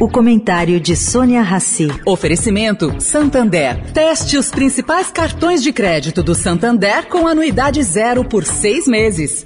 O comentário de Sônia Rassi. Oferecimento Santander. Teste os principais cartões de crédito do Santander com anuidade zero por seis meses.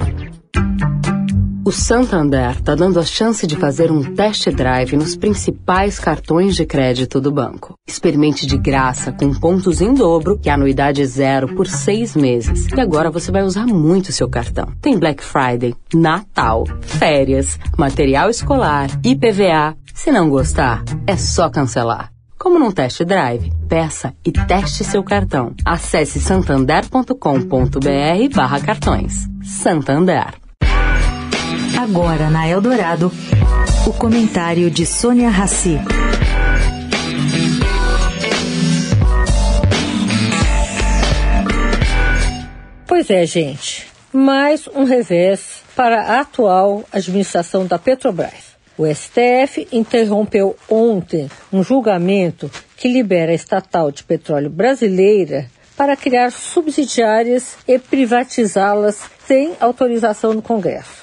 O Santander está dando a chance de fazer um test drive nos principais cartões de crédito do banco. Experimente de graça com pontos em dobro e anuidade zero por seis meses. E agora você vai usar muito seu cartão. Tem Black Friday, Natal, férias, material escolar, IPVA. Se não gostar, é só cancelar. Como num test drive, peça e teste seu cartão. Acesse santander.com.br barra cartões. Santander. Agora na Eldorado, o comentário de Sônia Rassi. Pois é, gente. Mais um revés para a atual administração da Petrobras. O STF interrompeu ontem um julgamento que libera a estatal de petróleo brasileira para criar subsidiárias e privatizá-las sem autorização do Congresso.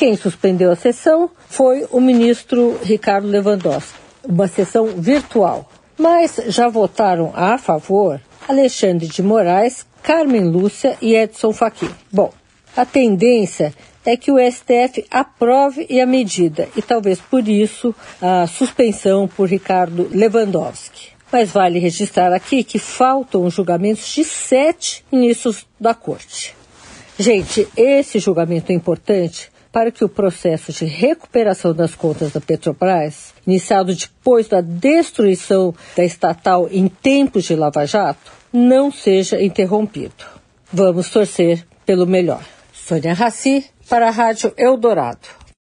Quem suspendeu a sessão foi o ministro Ricardo Lewandowski, uma sessão virtual. Mas já votaram a favor Alexandre de Moraes, Carmen Lúcia e Edson Fachin. Bom, a tendência é que o STF aprove a medida e talvez por isso a suspensão por Ricardo Lewandowski. Mas vale registrar aqui que faltam julgamentos de sete ministros da Corte. Gente, esse julgamento é importante para que o processo de recuperação das contas da Petrobras, iniciado depois da destruição da estatal em tempos de Lava Jato, não seja interrompido. Vamos torcer pelo melhor. Sônia Raci, para a Rádio Eldorado.